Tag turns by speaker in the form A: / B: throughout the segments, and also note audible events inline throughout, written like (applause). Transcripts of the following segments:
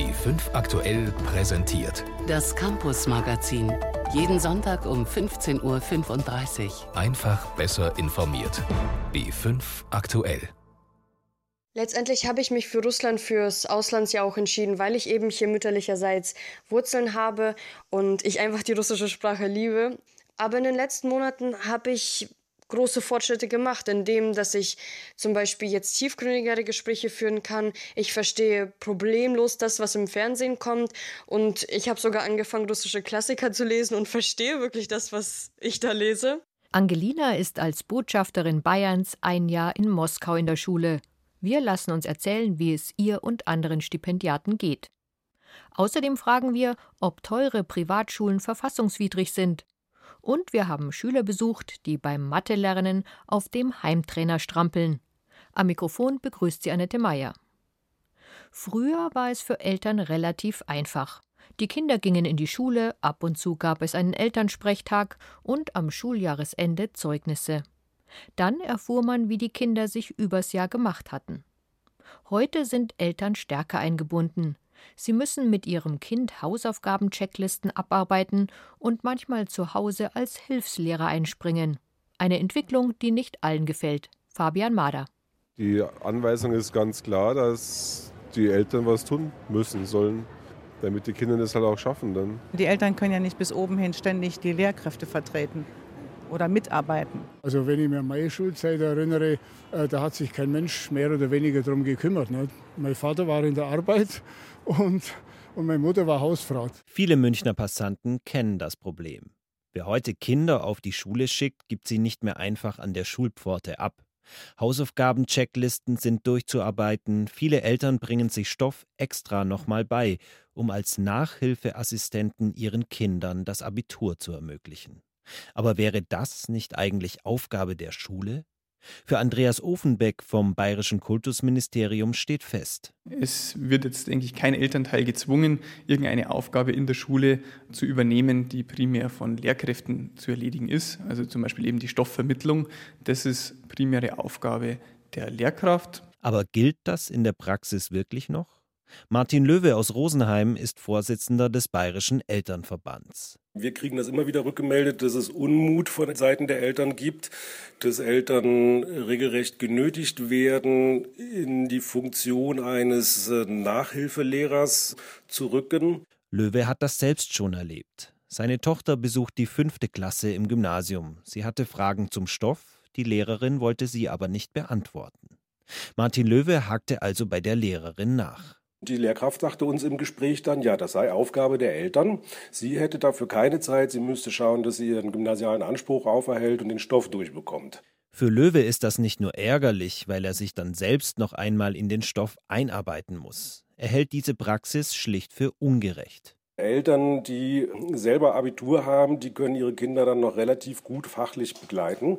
A: B5 aktuell präsentiert.
B: Das Campus Magazin. Jeden Sonntag um 15.35
A: Uhr. Einfach besser informiert. B5 aktuell.
C: Letztendlich habe ich mich für Russland fürs Auslandsjahr auch entschieden, weil ich eben hier mütterlicherseits Wurzeln habe und ich einfach die russische Sprache liebe. Aber in den letzten Monaten habe ich große Fortschritte gemacht, indem dass ich zum Beispiel jetzt tiefgründigere Gespräche führen kann. Ich verstehe problemlos das, was im Fernsehen kommt und ich habe sogar angefangen, russische Klassiker zu lesen und verstehe wirklich das, was ich da lese.
D: Angelina ist als Botschafterin Bayerns ein Jahr in Moskau in der Schule. Wir lassen uns erzählen, wie es ihr und anderen Stipendiaten geht. Außerdem fragen wir, ob teure Privatschulen verfassungswidrig sind und wir haben Schüler besucht, die beim Mathelernen auf dem Heimtrainer strampeln. Am Mikrofon begrüßt sie Annette Meyer. Früher war es für Eltern relativ einfach. Die Kinder gingen in die Schule, ab und zu gab es einen Elternsprechtag und am Schuljahresende Zeugnisse. Dann erfuhr man, wie die Kinder sich übers Jahr gemacht hatten. Heute sind Eltern stärker eingebunden. Sie müssen mit ihrem Kind Hausaufgabenchecklisten abarbeiten und manchmal zu Hause als Hilfslehrer einspringen. Eine Entwicklung, die nicht allen gefällt. Fabian Mader.
E: Die Anweisung ist ganz klar, dass die Eltern was tun müssen sollen, damit die Kinder das halt auch schaffen dann.
F: Die Eltern können ja nicht bis oben hin ständig die Lehrkräfte vertreten oder mitarbeiten.
G: Also wenn ich mir an meine Schulzeit erinnere, äh, da hat sich kein Mensch mehr oder weniger darum gekümmert. Ne? Mein Vater war in der Arbeit und, und meine Mutter war Hausfrau.
H: Viele Münchner Passanten kennen das Problem. Wer heute Kinder auf die Schule schickt, gibt sie nicht mehr einfach an der Schulpforte ab. Hausaufgaben-Checklisten sind durchzuarbeiten, viele Eltern bringen sich Stoff extra nochmal bei, um als Nachhilfeassistenten ihren Kindern das Abitur zu ermöglichen. Aber wäre das nicht eigentlich Aufgabe der Schule? Für Andreas Ofenbeck vom Bayerischen Kultusministerium steht fest.
I: Es wird jetzt, denke ich, kein Elternteil gezwungen, irgendeine Aufgabe in der Schule zu übernehmen, die primär von Lehrkräften zu erledigen ist. Also zum Beispiel eben die Stoffvermittlung. Das ist primäre Aufgabe der Lehrkraft.
H: Aber gilt das in der Praxis wirklich noch? Martin Löwe aus Rosenheim ist Vorsitzender des Bayerischen Elternverbands.
J: Wir kriegen das immer wieder rückgemeldet, dass es Unmut von Seiten der Eltern gibt, dass Eltern regelrecht genötigt werden, in die Funktion eines äh, Nachhilfelehrers zu rücken.
H: Löwe hat das selbst schon erlebt. Seine Tochter besucht die fünfte Klasse im Gymnasium. Sie hatte Fragen zum Stoff, die Lehrerin wollte sie aber nicht beantworten. Martin Löwe hakte also bei der Lehrerin nach.
J: Die Lehrkraft sagte uns im Gespräch dann, ja, das sei Aufgabe der Eltern. Sie hätte dafür keine Zeit. Sie müsste schauen, dass sie ihren gymnasialen Anspruch auferhält und den Stoff durchbekommt.
H: Für Löwe ist das nicht nur ärgerlich, weil er sich dann selbst noch einmal in den Stoff einarbeiten muss. Er hält diese Praxis schlicht für ungerecht.
J: Eltern, die selber Abitur haben, die können ihre Kinder dann noch relativ gut fachlich begleiten.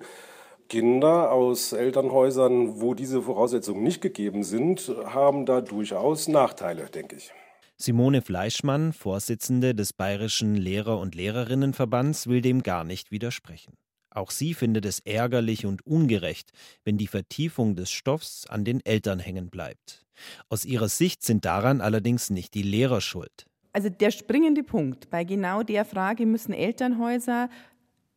J: Kinder aus Elternhäusern, wo diese Voraussetzungen nicht gegeben sind, haben da durchaus Nachteile, denke ich.
H: Simone Fleischmann, Vorsitzende des Bayerischen Lehrer- und Lehrerinnenverbands, will dem gar nicht widersprechen. Auch sie findet es ärgerlich und ungerecht, wenn die Vertiefung des Stoffs an den Eltern hängen bleibt. Aus ihrer Sicht sind daran allerdings nicht die Lehrer schuld.
F: Also der springende Punkt bei genau der Frage müssen Elternhäuser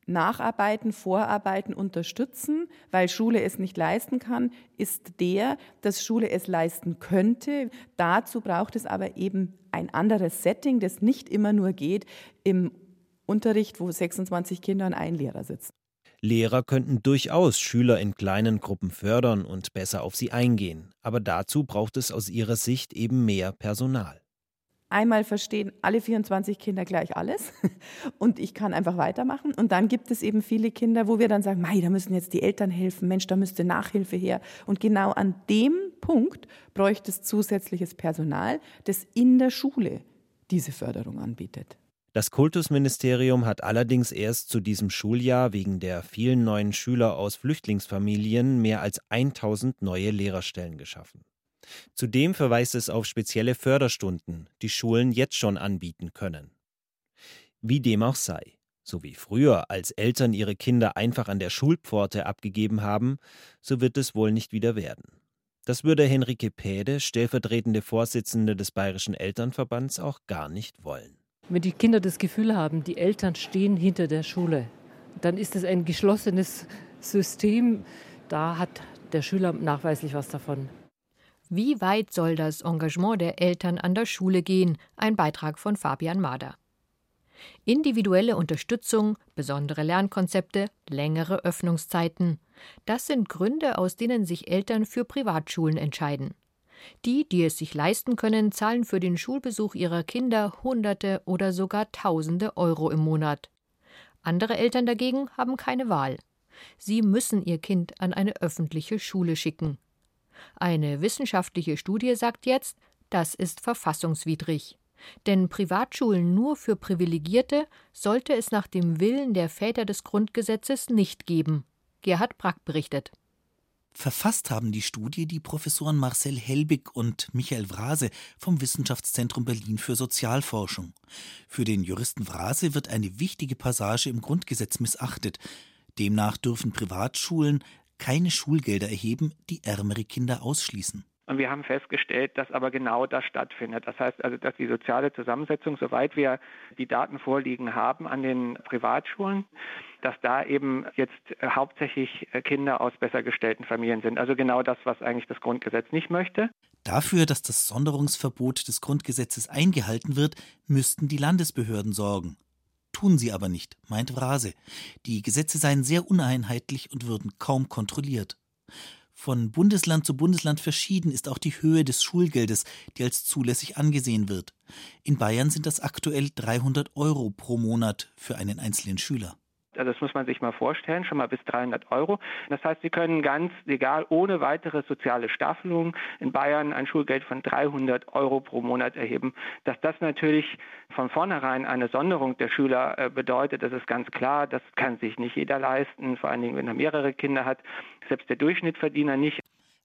F: Nacharbeiten, Vorarbeiten unterstützen, weil Schule es nicht leisten kann, ist der, dass Schule es leisten könnte. Dazu braucht es aber eben ein anderes Setting, das nicht immer nur geht im Unterricht, wo 26 Kinder und ein Lehrer sitzen.
H: Lehrer könnten durchaus Schüler in kleinen Gruppen fördern und besser auf sie eingehen, aber dazu braucht es aus ihrer Sicht eben mehr Personal
F: einmal verstehen alle 24 Kinder gleich alles (laughs) und ich kann einfach weitermachen. Und dann gibt es eben viele Kinder, wo wir dann sagen, Mei, da müssen jetzt die Eltern helfen, Mensch, da müsste Nachhilfe her. Und genau an dem Punkt bräuchte es zusätzliches Personal, das in der Schule diese Förderung anbietet.
H: Das Kultusministerium hat allerdings erst zu diesem Schuljahr wegen der vielen neuen Schüler aus Flüchtlingsfamilien mehr als 1000 neue Lehrerstellen geschaffen. Zudem verweist es auf spezielle Förderstunden, die Schulen jetzt schon anbieten können. Wie dem auch sei, so wie früher, als Eltern ihre Kinder einfach an der Schulpforte abgegeben haben, so wird es wohl nicht wieder werden. Das würde Henrike Päde, stellvertretende Vorsitzende des Bayerischen Elternverbands, auch gar nicht wollen.
K: Wenn die Kinder das Gefühl haben, die Eltern stehen hinter der Schule, dann ist es ein geschlossenes System. Da hat der Schüler nachweislich was davon.
D: Wie weit soll das Engagement der Eltern an der Schule gehen? Ein Beitrag von Fabian Mader. Individuelle Unterstützung, besondere Lernkonzepte, längere Öffnungszeiten. Das sind Gründe, aus denen sich Eltern für Privatschulen entscheiden. Die, die es sich leisten können, zahlen für den Schulbesuch ihrer Kinder Hunderte oder sogar Tausende Euro im Monat. Andere Eltern dagegen haben keine Wahl. Sie müssen ihr Kind an eine öffentliche Schule schicken. Eine wissenschaftliche Studie sagt jetzt, das ist verfassungswidrig. Denn Privatschulen nur für Privilegierte sollte es nach dem Willen der Väter des Grundgesetzes nicht geben. Gerhard Brack berichtet.
L: Verfasst haben die Studie die Professoren Marcel Helbig und Michael Vrase vom Wissenschaftszentrum Berlin für Sozialforschung. Für den Juristen Vrase wird eine wichtige Passage im Grundgesetz missachtet. Demnach dürfen Privatschulen keine Schulgelder erheben, die ärmere Kinder ausschließen.
M: Und wir haben festgestellt, dass aber genau das stattfindet. Das heißt also, dass die soziale Zusammensetzung, soweit wir die Daten vorliegen haben an den Privatschulen, dass da eben jetzt hauptsächlich Kinder aus besser gestellten Familien sind. Also genau das, was eigentlich das Grundgesetz nicht möchte.
L: Dafür, dass das Sonderungsverbot des Grundgesetzes eingehalten wird, müssten die Landesbehörden sorgen. Tun sie aber nicht, meint Vrase. Die Gesetze seien sehr uneinheitlich und würden kaum kontrolliert. Von Bundesland zu Bundesland verschieden ist auch die Höhe des Schulgeldes, die als zulässig angesehen wird. In Bayern sind das aktuell 300 Euro pro Monat für einen einzelnen Schüler.
M: Also das muss man sich mal vorstellen, schon mal bis 300 Euro. Das heißt, Sie können ganz legal ohne weitere soziale Staffelung in Bayern ein Schulgeld von 300 Euro pro Monat erheben. Dass das natürlich von vornherein eine Sonderung der Schüler äh, bedeutet, das ist ganz klar. Das kann sich nicht jeder leisten, vor allen Dingen, wenn er mehrere Kinder hat. Selbst der Durchschnittsverdiener nicht.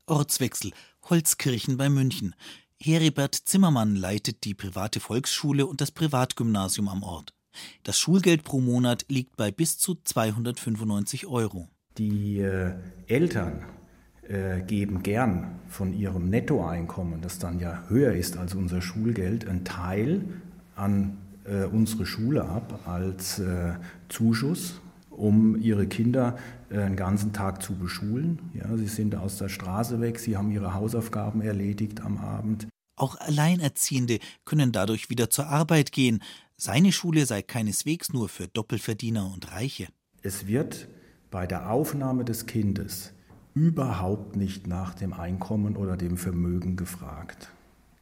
L: Ortswechsel. Holzkirchen bei München. Heribert Zimmermann leitet die private Volksschule und das Privatgymnasium am Ort. Das Schulgeld pro Monat liegt bei bis zu 295 Euro.
N: Die äh, Eltern äh, geben gern von ihrem Nettoeinkommen, das dann ja höher ist als unser Schulgeld, einen Teil an äh, unsere Schule ab als äh, Zuschuss, um ihre Kinder äh, einen ganzen Tag zu beschulen. Ja, sie sind aus der Straße weg, sie haben ihre Hausaufgaben erledigt am Abend.
L: Auch Alleinerziehende können dadurch wieder zur Arbeit gehen, seine Schule sei keineswegs nur für Doppelverdiener und Reiche.
N: Es wird bei der Aufnahme des Kindes überhaupt nicht nach dem Einkommen oder dem Vermögen gefragt.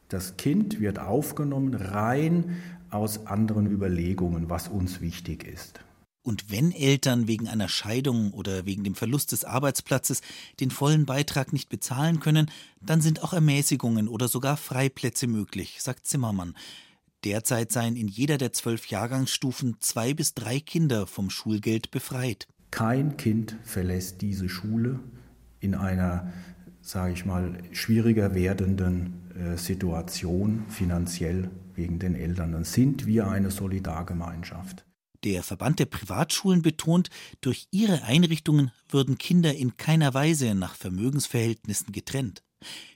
N: Das Kind wird aufgenommen rein aus anderen Überlegungen, was uns wichtig ist.
L: Und wenn Eltern wegen einer Scheidung oder wegen dem Verlust des Arbeitsplatzes den vollen Beitrag nicht bezahlen können, dann sind auch Ermäßigungen oder sogar Freiplätze möglich, sagt Zimmermann. Derzeit seien in jeder der zwölf Jahrgangsstufen zwei bis drei Kinder vom Schulgeld befreit.
N: Kein Kind verlässt diese Schule in einer, sage ich mal, schwieriger werdenden äh, Situation finanziell wegen den Eltern. Dann sind wir eine Solidargemeinschaft.
L: Der Verband der Privatschulen betont, durch ihre Einrichtungen würden Kinder in keiner Weise nach Vermögensverhältnissen getrennt.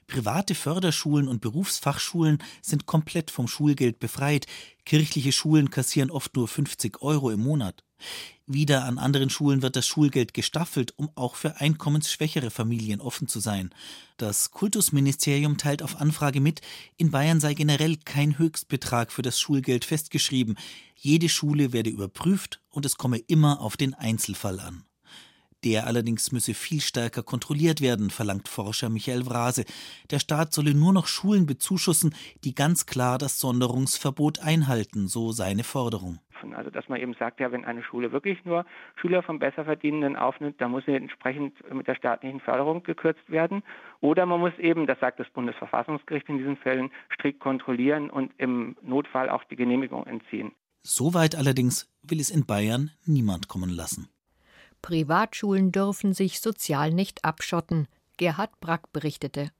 L: Private Förderschulen und Berufsfachschulen sind komplett vom Schulgeld befreit. Kirchliche Schulen kassieren oft nur 50 Euro im Monat. Wieder an anderen Schulen wird das Schulgeld gestaffelt, um auch für einkommensschwächere Familien offen zu sein. Das Kultusministerium teilt auf Anfrage mit, in Bayern sei generell kein Höchstbetrag für das Schulgeld festgeschrieben. Jede Schule werde überprüft und es komme immer auf den Einzelfall an. Der allerdings müsse viel stärker kontrolliert werden, verlangt Forscher Michael Vrase. Der Staat solle nur noch Schulen bezuschussen, die ganz klar das Sonderungsverbot einhalten, so seine Forderung.
M: Also dass man eben sagt, ja, wenn eine Schule wirklich nur Schüler von Besserverdienenden aufnimmt, dann muss sie entsprechend mit der staatlichen Förderung gekürzt werden. Oder man muss eben, das sagt das Bundesverfassungsgericht in diesen Fällen, strikt kontrollieren und im Notfall auch die Genehmigung entziehen.
L: Soweit allerdings will es in Bayern niemand kommen lassen.
D: Privatschulen dürfen sich sozial nicht abschotten, Gerhard Brack berichtete.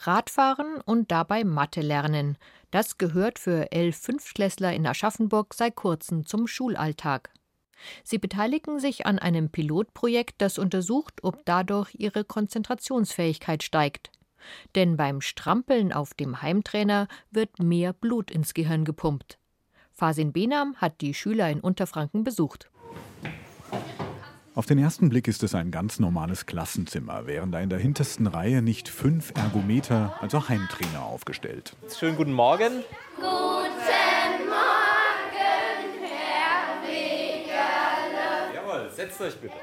D: Radfahren und dabei Mathe lernen, das gehört für elf Fünftklässler in Aschaffenburg seit kurzem zum Schulalltag. Sie beteiligen sich an einem Pilotprojekt, das untersucht, ob dadurch ihre Konzentrationsfähigkeit steigt. Denn beim Strampeln auf dem Heimtrainer wird mehr Blut ins Gehirn gepumpt. Fasin Benam hat die Schüler in Unterfranken besucht.
O: Auf den ersten Blick ist es ein ganz normales Klassenzimmer, während da in der hintersten Reihe nicht fünf Ergometer, also Heimtrainer, aufgestellt.
P: Schönen guten Morgen.
Q: Guten Morgen, Herr Wegerle.
P: Jawohl, setzt euch bitte.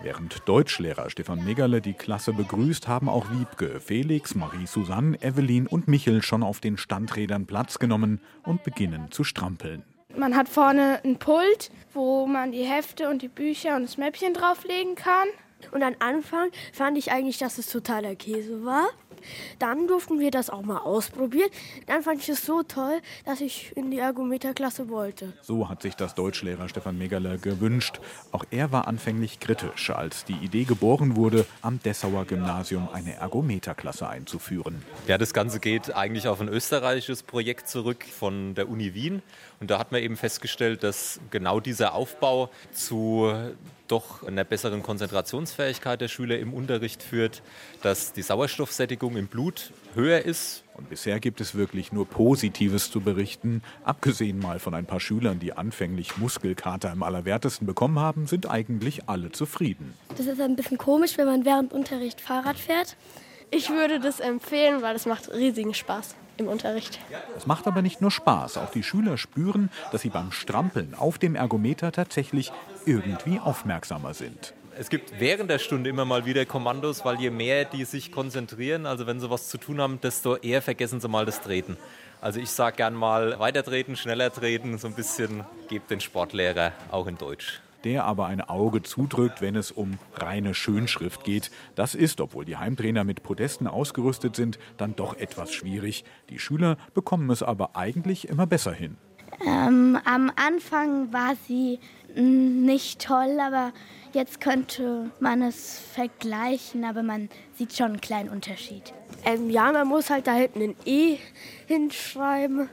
O: Während Deutschlehrer Stefan Megerle die Klasse begrüßt, haben auch Wiebke, Felix, Marie-Susanne, Evelyn und Michel schon auf den Standrädern Platz genommen und beginnen zu strampeln.
R: Man hat vorne ein Pult, wo man die Hefte und die Bücher und das Mäppchen drauflegen kann.
S: Und am Anfang fand ich eigentlich, dass es totaler Käse war. Dann durften wir das auch mal ausprobieren. Dann fand ich es so toll, dass ich in die Ergometerklasse wollte.
O: So hat sich das Deutschlehrer Stefan Megerle gewünscht. Auch er war anfänglich kritisch, als die Idee geboren wurde, am Dessauer Gymnasium eine Ergometerklasse einzuführen.
P: Ja, das Ganze geht eigentlich auf ein österreichisches Projekt zurück von der Uni Wien. Und da hat man eben festgestellt, dass genau dieser Aufbau zu doch einer besseren Konzentrationsfähigkeit der Schüler im Unterricht führt, dass die Sauerstoffsättigung im Blut höher ist.
O: Und bisher gibt es wirklich nur Positives zu berichten. Abgesehen mal von ein paar Schülern, die anfänglich Muskelkater im Allerwertesten bekommen haben, sind eigentlich alle zufrieden.
S: Das ist ein bisschen komisch, wenn man während Unterricht Fahrrad fährt. Ich würde das empfehlen, weil es macht riesigen Spaß im Unterricht.
O: Es macht aber nicht nur Spaß. Auch die Schüler spüren, dass sie beim Strampeln auf dem Ergometer tatsächlich irgendwie aufmerksamer sind.
P: Es gibt während der Stunde immer mal wieder Kommandos, weil je mehr die sich konzentrieren, also wenn sie was zu tun haben, desto eher vergessen sie mal das Treten. Also ich sage gern mal weiter treten, schneller treten, so ein bisschen gebt den Sportlehrer auch in Deutsch
O: der aber ein Auge zudrückt, wenn es um reine Schönschrift geht. Das ist, obwohl die Heimtrainer mit Podesten ausgerüstet sind, dann doch etwas schwierig. Die Schüler bekommen es aber eigentlich immer besser hin.
R: Ähm, am Anfang war sie nicht toll, aber jetzt könnte man es vergleichen, aber man sieht schon einen kleinen Unterschied.
S: Ähm, ja, man muss halt da hinten ein E hinschreiben,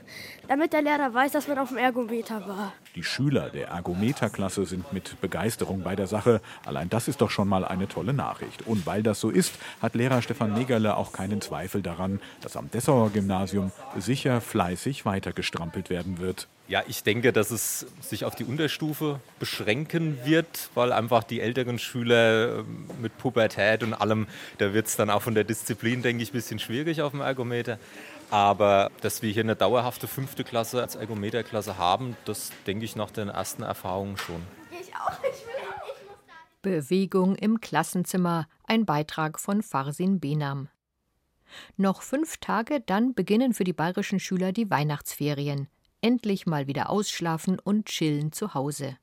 S: damit der Lehrer weiß, dass man auf dem Ergometer war.
O: Die Schüler der Ergometerklasse sind mit Begeisterung bei der Sache. Allein das ist doch schon mal eine tolle Nachricht. Und weil das so ist, hat Lehrer Stefan Negerle auch keinen Zweifel daran, dass am Dessauer Gymnasium sicher fleißig weitergestrampelt werden wird.
P: Ja, ich denke, dass es sich auf die Unterstufe beschränken wird, weil einfach die älteren Schüler ähm, mit Pubertät und allem, da wird es dann auch von der Disziplin, denke ich, ein bisschen schwierig auf dem Ergometer. Aber dass wir hier eine dauerhafte fünfte Klasse als Ergometerklasse haben, das denke ich nach den ersten Erfahrungen schon. Ich auch. Ich will,
D: ich muss Bewegung im Klassenzimmer, ein Beitrag von Farsin Benam. Noch fünf Tage, dann beginnen für die bayerischen Schüler die Weihnachtsferien. Endlich mal wieder ausschlafen und chillen zu Hause.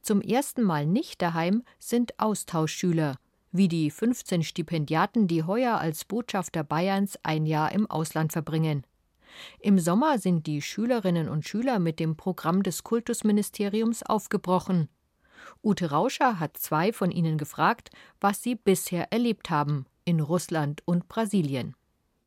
D: Zum ersten Mal nicht daheim sind Austauschschüler wie die 15 Stipendiaten, die heuer als Botschafter Bayerns ein Jahr im Ausland verbringen. Im Sommer sind die Schülerinnen und Schüler mit dem Programm des Kultusministeriums aufgebrochen. Ute Rauscher hat zwei von ihnen gefragt, was sie bisher erlebt haben in Russland und Brasilien.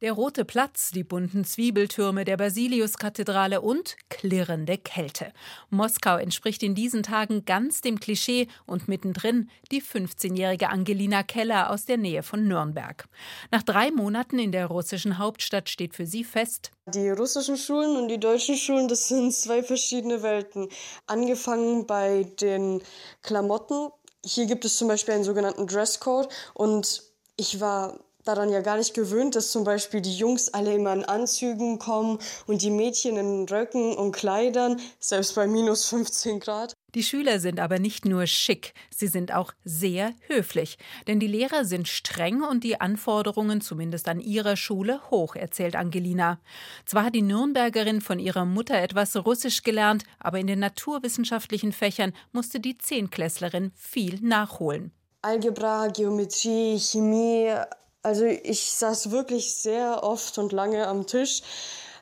T: Der rote Platz, die bunten Zwiebeltürme der Basiliuskathedrale und klirrende Kälte. Moskau entspricht in diesen Tagen ganz dem Klischee und mittendrin die 15-jährige Angelina Keller aus der Nähe von Nürnberg. Nach drei Monaten in der russischen Hauptstadt steht für sie fest,
C: die russischen Schulen und die deutschen Schulen, das sind zwei verschiedene Welten. Angefangen bei den Klamotten. Hier gibt es zum Beispiel einen sogenannten Dresscode und ich war daran ja gar nicht gewöhnt, dass zum Beispiel die Jungs alle immer in Anzügen kommen und die Mädchen in Röcken und Kleidern, selbst bei minus 15 Grad.
T: Die Schüler sind aber nicht nur schick, sie sind auch sehr höflich. Denn die Lehrer sind streng und die Anforderungen, zumindest an ihrer Schule, hoch, erzählt Angelina. Zwar hat die Nürnbergerin von ihrer Mutter etwas Russisch gelernt, aber in den naturwissenschaftlichen Fächern musste die Zehnklässlerin viel nachholen.
C: Algebra, Geometrie, Chemie, also ich saß wirklich sehr oft und lange am Tisch.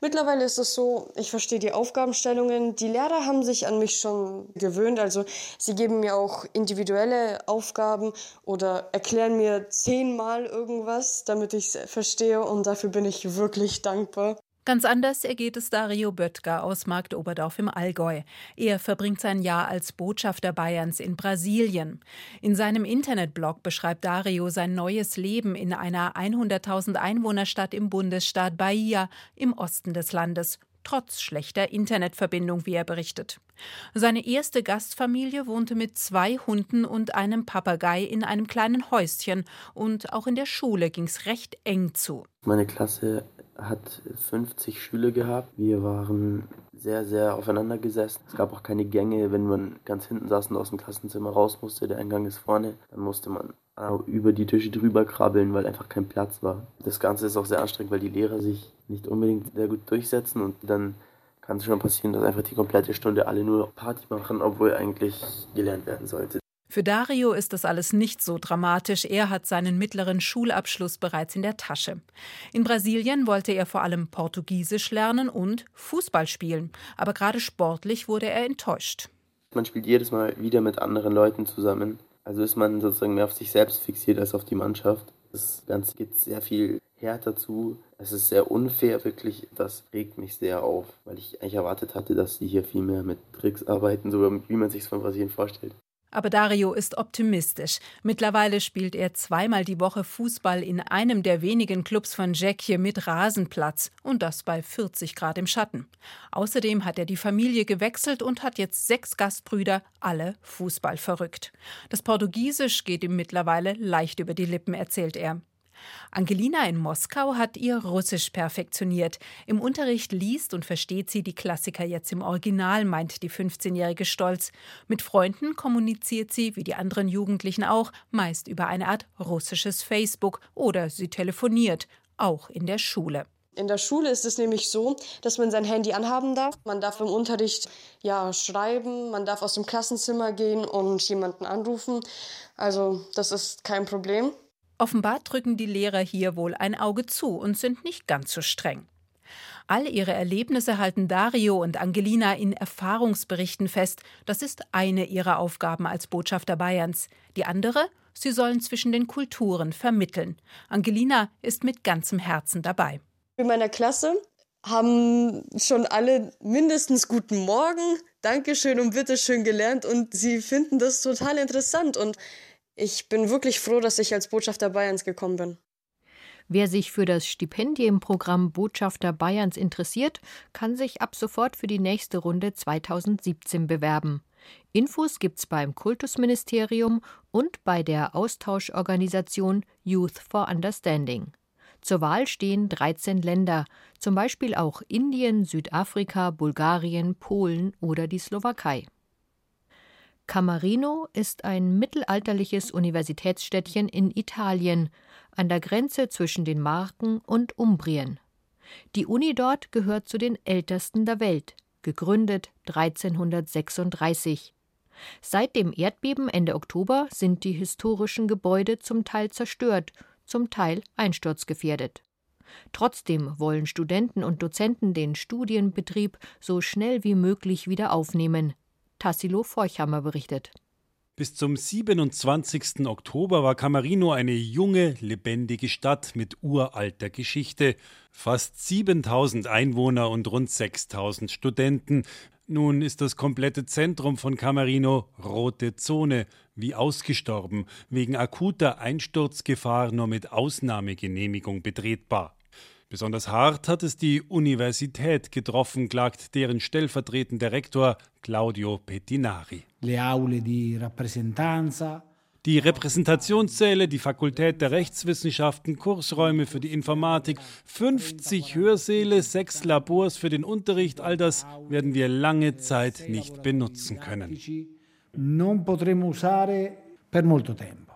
C: Mittlerweile ist es so, ich verstehe die Aufgabenstellungen. Die Lehrer haben sich an mich schon gewöhnt. Also sie geben mir auch individuelle Aufgaben oder erklären mir zehnmal irgendwas, damit ich es verstehe. Und dafür bin ich wirklich dankbar.
T: Ganz anders ergeht es Dario Böttger aus Marktoberdorf im Allgäu. Er verbringt sein Jahr als Botschafter Bayerns in Brasilien. In seinem Internetblog beschreibt Dario sein neues Leben in einer 100.000 Einwohnerstadt im Bundesstaat Bahia im Osten des Landes trotz schlechter Internetverbindung, wie er berichtet. Seine erste Gastfamilie wohnte mit zwei Hunden und einem Papagei in einem kleinen Häuschen und auch in der Schule ging es recht eng zu.
U: Meine Klasse hat 50 Schüler gehabt. Wir waren sehr, sehr aufeinander gesessen. Es gab auch keine Gänge, wenn man ganz hinten saß und aus dem Klassenzimmer raus musste. Der Eingang ist vorne. Dann musste man über die Tische drüber krabbeln, weil einfach kein Platz war. Das Ganze ist auch sehr anstrengend, weil die Lehrer sich nicht unbedingt sehr gut durchsetzen und dann kann es schon passieren, dass einfach die komplette Stunde alle nur Party machen, obwohl eigentlich gelernt werden sollte.
T: Für Dario ist das alles nicht so dramatisch. Er hat seinen mittleren Schulabschluss bereits in der Tasche. In Brasilien wollte er vor allem Portugiesisch lernen und Fußball spielen. Aber gerade sportlich wurde er enttäuscht.
U: Man spielt jedes Mal wieder mit anderen Leuten zusammen. Also ist man sozusagen mehr auf sich selbst fixiert als auf die Mannschaft. Das Ganze geht sehr viel härter zu. Es ist sehr unfair, wirklich. Das regt mich sehr auf, weil ich eigentlich erwartet hatte, dass sie hier viel mehr mit Tricks arbeiten, so wie man sich es von Brasilien vorstellt.
T: Aber Dario ist optimistisch. Mittlerweile spielt er zweimal die Woche Fußball in einem der wenigen Clubs von hier mit Rasenplatz und das bei 40 Grad im Schatten. Außerdem hat er die Familie gewechselt und hat jetzt sechs Gastbrüder, alle Fußball verrückt. Das Portugiesisch geht ihm mittlerweile leicht über die Lippen, erzählt er. Angelina in Moskau hat ihr Russisch perfektioniert. Im Unterricht liest und versteht sie die Klassiker jetzt im Original, meint die 15-Jährige stolz. Mit Freunden kommuniziert sie, wie die anderen Jugendlichen auch, meist über eine Art russisches Facebook oder sie telefoniert, auch in der Schule.
C: In der Schule ist es nämlich so, dass man sein Handy anhaben darf. Man darf im Unterricht ja schreiben, man darf aus dem Klassenzimmer gehen und jemanden anrufen. Also das ist kein Problem.
T: Offenbar drücken die Lehrer hier wohl ein Auge zu und sind nicht ganz so streng. All ihre Erlebnisse halten Dario und Angelina in Erfahrungsberichten fest. Das ist eine ihrer Aufgaben als Botschafter Bayerns. Die andere, sie sollen zwischen den Kulturen vermitteln. Angelina ist mit ganzem Herzen dabei.
C: In meiner Klasse haben schon alle mindestens Guten Morgen, Dankeschön und Bitteschön gelernt und sie finden das total interessant und ich bin wirklich froh, dass ich als Botschafter Bayerns gekommen bin.
D: Wer sich für das Stipendienprogramm Botschafter Bayerns interessiert, kann sich ab sofort für die nächste Runde 2017 bewerben. Infos gibt's beim Kultusministerium und bei der Austauschorganisation Youth for Understanding. Zur Wahl stehen 13 Länder, zum Beispiel auch Indien, Südafrika, Bulgarien, Polen oder die Slowakei. Camarino ist ein mittelalterliches Universitätsstädtchen in Italien, an der Grenze zwischen den Marken und Umbrien. Die Uni dort gehört zu den ältesten der Welt, gegründet 1336. Seit dem Erdbeben Ende Oktober sind die historischen Gebäude zum Teil zerstört, zum Teil einsturzgefährdet. Trotzdem wollen Studenten und Dozenten den Studienbetrieb so schnell wie möglich wieder aufnehmen. Tassilo Forchhammer berichtet.
V: Bis zum 27. Oktober war Camarino eine junge, lebendige Stadt mit uralter Geschichte. Fast 7000 Einwohner und rund 6000 Studenten. Nun ist das komplette Zentrum von Camarino rote Zone, wie ausgestorben, wegen akuter Einsturzgefahr nur mit Ausnahmegenehmigung betretbar. Besonders hart hat es die Universität getroffen, klagt deren stellvertretender Rektor Claudio Pettinari. Die Repräsentationssäle, die Fakultät der Rechtswissenschaften, Kursräume für die Informatik, 50 Hörsäle, sechs Labors für den Unterricht, all das werden wir lange Zeit nicht benutzen können.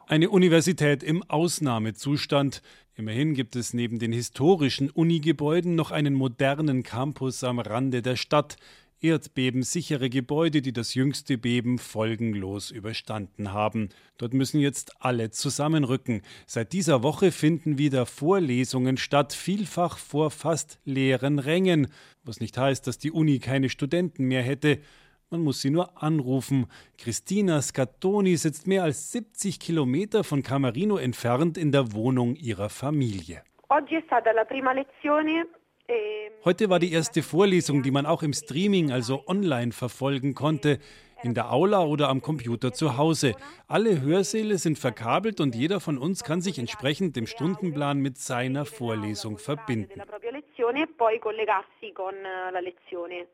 V: Eine Universität im Ausnahmezustand. Immerhin gibt es neben den historischen Unigebäuden noch einen modernen Campus am Rande der Stadt. Erdbebensichere Gebäude, die das jüngste Beben folgenlos überstanden haben. Dort müssen jetzt alle zusammenrücken. Seit dieser Woche finden wieder Vorlesungen statt, vielfach vor fast leeren Rängen, was nicht heißt, dass die Uni keine Studenten mehr hätte. Man muss sie nur anrufen. Christina Scattoni sitzt mehr als 70 Kilometer von Camarino entfernt in der Wohnung ihrer Familie.
W: Lezione
V: Heute war die erste Vorlesung, die man auch im Streaming, also online verfolgen konnte in der Aula oder am Computer zu Hause. Alle Hörsäle sind verkabelt und jeder von uns kann sich entsprechend dem Stundenplan mit seiner Vorlesung verbinden.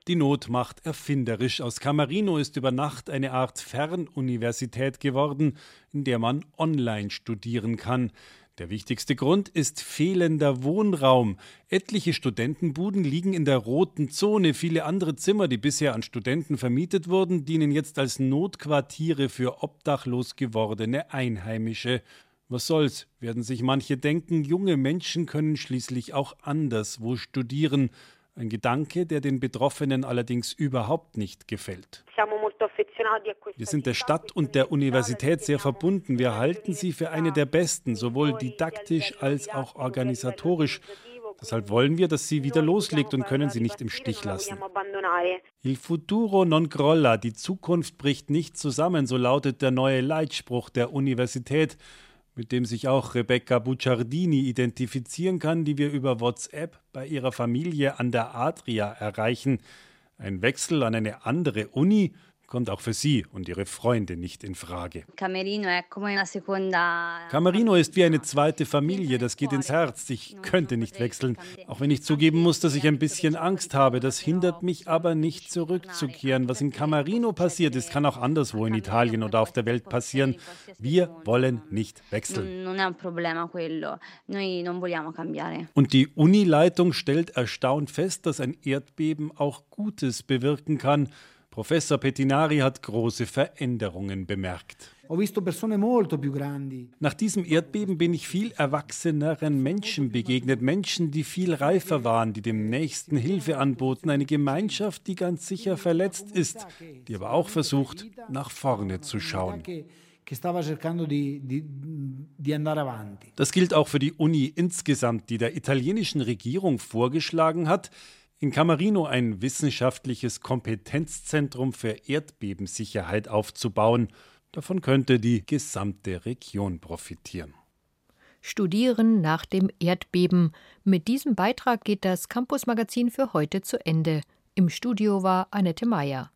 V: Die Not macht erfinderisch. Aus Camarino ist über Nacht eine Art Fernuniversität geworden, in der man online studieren kann. Der wichtigste Grund ist fehlender Wohnraum. Etliche Studentenbuden liegen in der roten Zone. Viele andere Zimmer, die bisher an Studenten vermietet wurden, dienen jetzt als Notquartiere für obdachlos gewordene Einheimische. Was soll's, werden sich manche denken, junge Menschen können schließlich auch anderswo studieren. Ein Gedanke, der den Betroffenen allerdings überhaupt nicht gefällt. Wir sind der Stadt und der Universität sehr verbunden. Wir halten sie für eine der besten, sowohl didaktisch als auch organisatorisch. Deshalb wollen wir, dass sie wieder loslegt und können sie nicht im Stich lassen. Il futuro non crolla, die Zukunft bricht nicht zusammen, so lautet der neue Leitspruch der Universität mit dem sich auch Rebecca Bucciardini identifizieren kann, die wir über WhatsApp bei ihrer Familie an der Adria erreichen. Ein Wechsel an eine andere Uni kommt auch für sie und ihre Freunde nicht in Frage. Camerino ist wie eine zweite Familie, das geht ins Herz. Ich könnte nicht wechseln, auch wenn ich zugeben muss, dass ich ein bisschen Angst habe. Das hindert mich aber nicht zurückzukehren. Was in Camerino passiert ist, kann auch anderswo in Italien oder auf der Welt passieren. Wir wollen nicht wechseln. Und die Unileitung stellt erstaunt fest, dass ein Erdbeben auch Gutes bewirken kann. Professor Pettinari hat große Veränderungen bemerkt. Nach diesem Erdbeben bin ich viel erwachseneren Menschen begegnet, Menschen, die viel reifer waren, die dem Nächsten Hilfe anboten, eine Gemeinschaft, die ganz sicher verletzt ist, die aber auch versucht, nach vorne zu schauen. Das gilt auch für die Uni insgesamt, die der italienischen Regierung vorgeschlagen hat, in Camarino ein wissenschaftliches Kompetenzzentrum für Erdbebensicherheit aufzubauen. Davon könnte die gesamte Region profitieren.
D: Studieren nach dem Erdbeben. Mit diesem Beitrag geht das Campus Magazin für heute zu Ende. Im Studio war Annette Meyer.